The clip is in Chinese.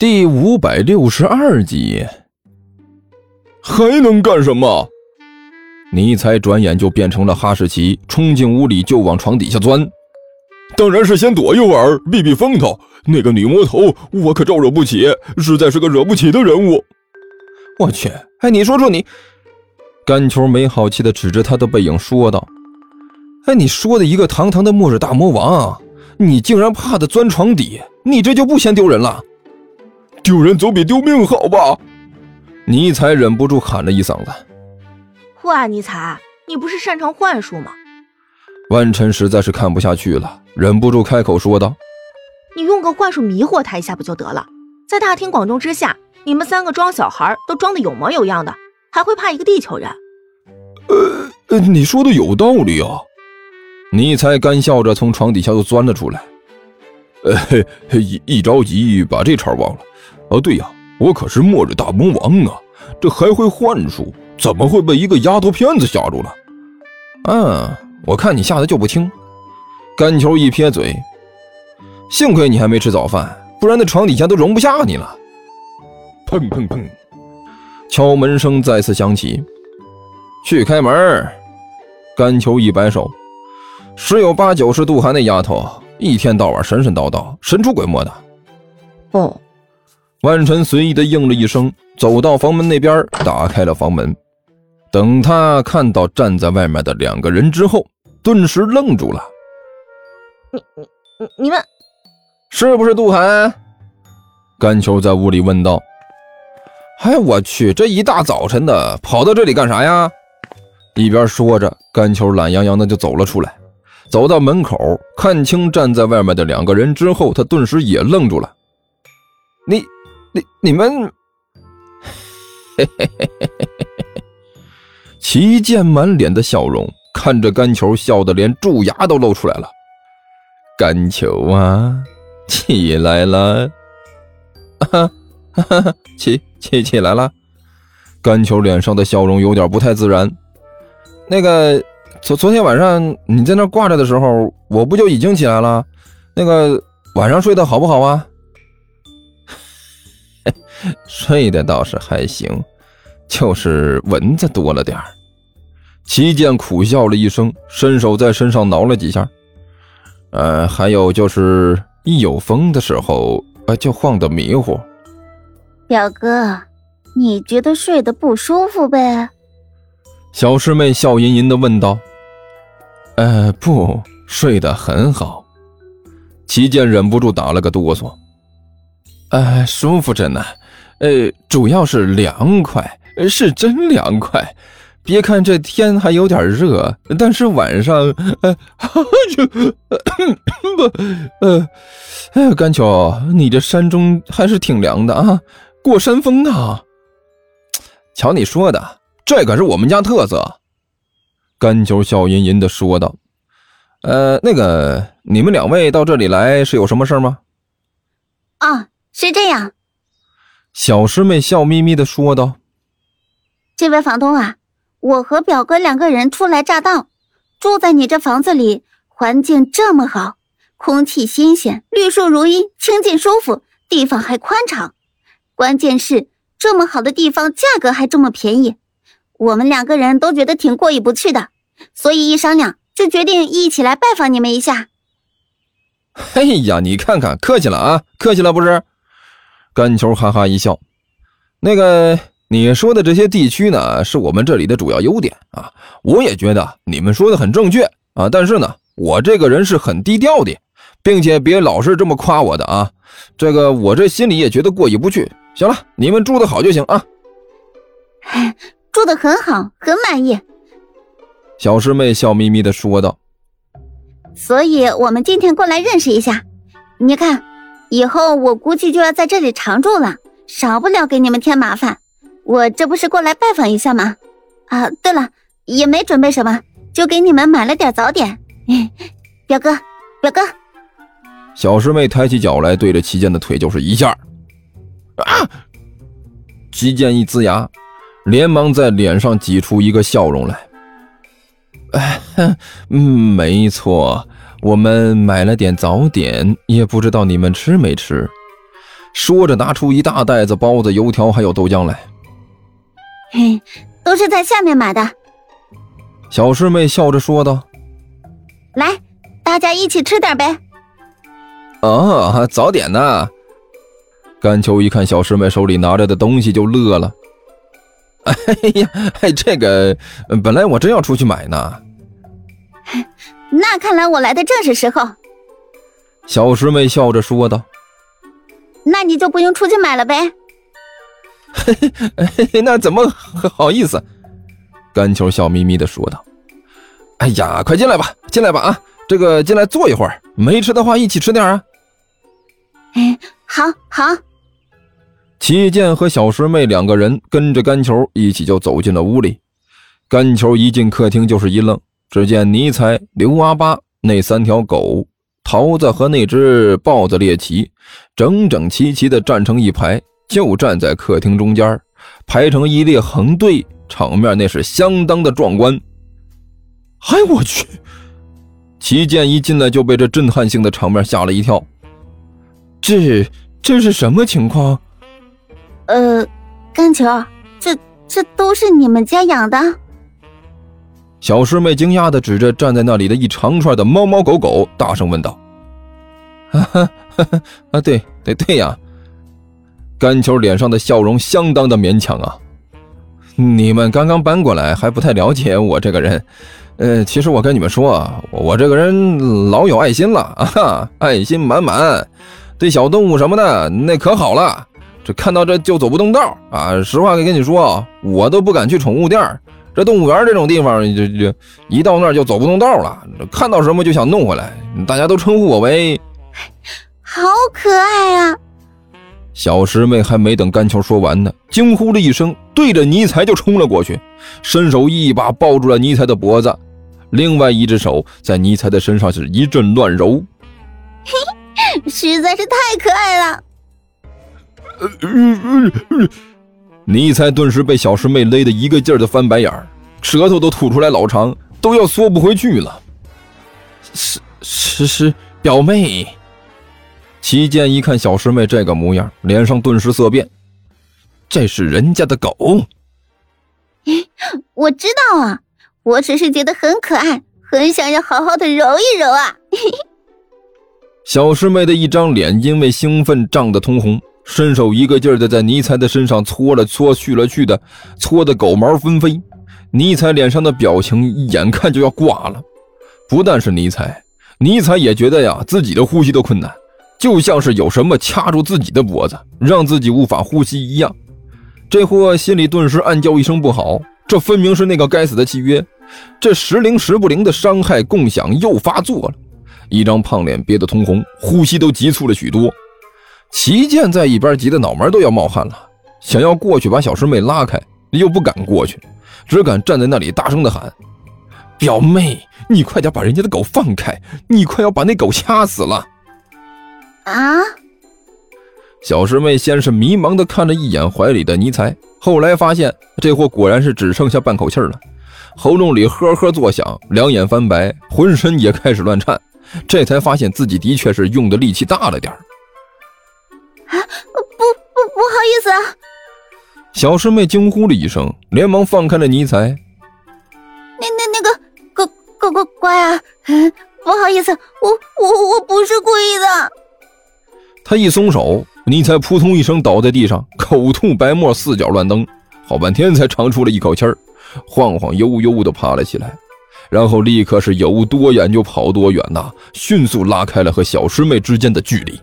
第五百六十二集，还能干什么？尼才转眼就变成了哈士奇，冲进屋里就往床底下钻。当然是先躲一会儿，避避风头。那个女魔头，我可招惹不起，实在是个惹不起的人物。我去！哎，你说说你，甘球没好气的指着他的背影说道：“哎，你说的一个堂堂的末日大魔王，你竟然怕的钻床底，你这就不嫌丢人了？”丢人总比丢命好吧？尼采忍不住喊了一嗓子：“哇，尼采，你不是擅长幻术吗？”万晨实在是看不下去了，忍不住开口说道：“你用个幻术迷惑他一下不就得了？在大庭广众之下，你们三个装小孩都装得有模有样的，还会怕一个地球人？”呃，你说的有道理啊！尼采干笑着从床底下又钻了出来。呃，一一着急把这茬忘了。哦，对呀，我可是末日大魔王啊，这还会幻术，怎么会被一个丫头片子吓住了？嗯，我看你吓得就不轻。甘球一撇嘴，幸亏你还没吃早饭，不然那床底下都容不下你了。砰砰砰，敲门声再次响起，去开门。甘球一摆手，十有八九是杜涵那丫头，一天到晚神神叨叨，神出鬼没的。哦。万晨随意的应了一声，走到房门那边，打开了房门。等他看到站在外面的两个人之后，顿时愣住了。你、你、你、你们是不是杜涵？甘球在屋里问道。哎，我去，这一大早晨的跑到这里干啥呀？一边说着，甘球懒洋洋的就走了出来。走到门口，看清站在外面的两个人之后，他顿时也愣住了。你。你你们，嘿嘿嘿嘿嘿嘿嘿！齐健满脸的笑容，看着甘球，笑得连蛀牙都露出来了。甘球啊，起来了！哈哈哈！起起起来了！甘球脸上的笑容有点不太自然。那个，昨昨天晚上你在那挂着的时候，我不就已经起来了？那个晚上睡得好不好啊？睡得倒是还行，就是蚊子多了点儿。齐健苦笑了一声，伸手在身上挠了几下。呃，还有就是一有风的时候，呃，就晃得迷糊。表哥，你觉得睡得不舒服呗？小师妹笑吟吟的问道。呃，不，睡得很好。齐健忍不住打了个哆嗦。呃，舒服着呢。呃，主要是凉快，是真凉快。别看这天还有点热，但是晚上，呃，就不，呃，哎，甘秋，你这山中还是挺凉的啊，过山峰啊。瞧你说的，这可是我们家特色。甘秋笑吟吟的说道：“呃，那个，你们两位到这里来是有什么事吗？”啊，是这样。小师妹笑眯眯的说道：“这位房东啊，我和表哥两个人初来乍到，住在你这房子里，环境这么好，空气新鲜，绿树如茵，清静舒服，地方还宽敞。关键是这么好的地方，价格还这么便宜，我们两个人都觉得挺过意不去的，所以一商量就决定一起来拜访你们一下。”哎呀，你看看，客气了啊，客气了不是？甘球哈哈一笑，那个你说的这些地区呢，是我们这里的主要优点啊。我也觉得你们说的很正确啊，但是呢，我这个人是很低调的，并且别老是这么夸我的啊。这个我这心里也觉得过意不去。行了，你们住的好就行啊。住的很好，很满意。小师妹笑眯眯的说道。所以我们今天过来认识一下，你看。以后我估计就要在这里常住了，少不了给你们添麻烦。我这不是过来拜访一下吗？啊，对了，也没准备什么，就给你们买了点早点。表哥，表哥，小师妹抬起脚来，对着齐健的腿就是一下。啊！齐健一呲牙，连忙在脸上挤出一个笑容来。哎，嗯，没错。我们买了点早点，也不知道你们吃没吃。说着拿出一大袋子包子、油条还有豆浆来。嘿，都是在下面买的。小师妹笑着说道：“来，大家一起吃点呗。”哦，早点呢。甘秋一看小师妹手里拿着的东西就乐了。哎呀，这个本来我真要出去买呢。那看来我来的正是时候。小师妹笑着说道：“那你就不用出去买了呗。”嘿嘿，那怎么好意思？甘球笑眯眯的说道：“哎呀，快进来吧，进来吧啊！这个进来坐一会儿，没吃的话一起吃点啊。”哎，好好。齐健和小师妹两个人跟着甘球一起就走进了屋里。甘球一进客厅就是一愣，只见尼采、刘阿八那三条狗、桃子和那只豹子猎奇，整整齐齐的站成一排，就站在客厅中间，排成一列横队。场面那是相当的壮观。哎，我去！齐健一进来就被这震撼性的场面吓了一跳。这这是什么情况？呃，甘球，这这都是你们家养的？小师妹惊讶的指着站在那里的一长串的猫猫狗狗，大声问道：“哈哈啊，对对对呀！”甘球脸上的笑容相当的勉强啊。你们刚刚搬过来，还不太了解我这个人。呃，其实我跟你们说，我这个人老有爱心了啊，哈爱心满满，对小动物什么的那可好了。这看到这就走不动道啊！实话跟你说，我都不敢去宠物店。这动物园这种地方，就就一到那儿就走不动道了。看到什么就想弄回来。大家都称呼我为，好可爱啊！小师妹还没等甘球说完呢，惊呼了一声，对着尼才就冲了过去，伸手一把抱住了尼才的脖子，另外一只手在尼才的身上是一阵乱揉。嘿，实在是太可爱了。尼才顿时被小师妹勒得一个劲儿的翻白眼儿，舌头都吐出来老长，都要缩不回去了。是是是，表妹。齐健一看小师妹这个模样，脸上顿时色变。这是人家的狗。我知道啊，我只是觉得很可爱，很想要好好的揉一揉啊。小师妹的一张脸因为兴奋涨得通红，伸手一个劲儿的在尼才的身上搓了搓，去了去的，搓得狗毛纷飞。尼才脸上的表情眼看就要挂了。不但是尼才，尼才也觉得呀，自己的呼吸都困难。就像是有什么掐住自己的脖子，让自己无法呼吸一样。这货心里顿时暗叫一声不好，这分明是那个该死的契约，这时灵时不灵的伤害共享又发作了。一张胖脸憋得通红，呼吸都急促了许多。齐健在一边急得脑门都要冒汗了，想要过去把小师妹拉开，又不敢过去，只敢站在那里大声的喊：“表妹，你快点把人家的狗放开，你快要把那狗掐死了！”啊！小师妹先是迷茫的看了一眼怀里的尼才，后来发现这货果然是只剩下半口气了，喉咙里呵呵作响，两眼翻白，浑身也开始乱颤，这才发现自己的确是用的力气大了点啊！不好意思啊！小师妹惊呼了一声，连忙放开了尼才。那那那个乖乖乖乖啊！不好意思，我我我不是故意的。他一松手，尼才扑通一声倒在地上，口吐白沫，四脚乱蹬，好半天才长出了一口气儿，晃晃悠悠的爬了起来，然后立刻是有多远就跑多远呐，迅速拉开了和小师妹之间的距离。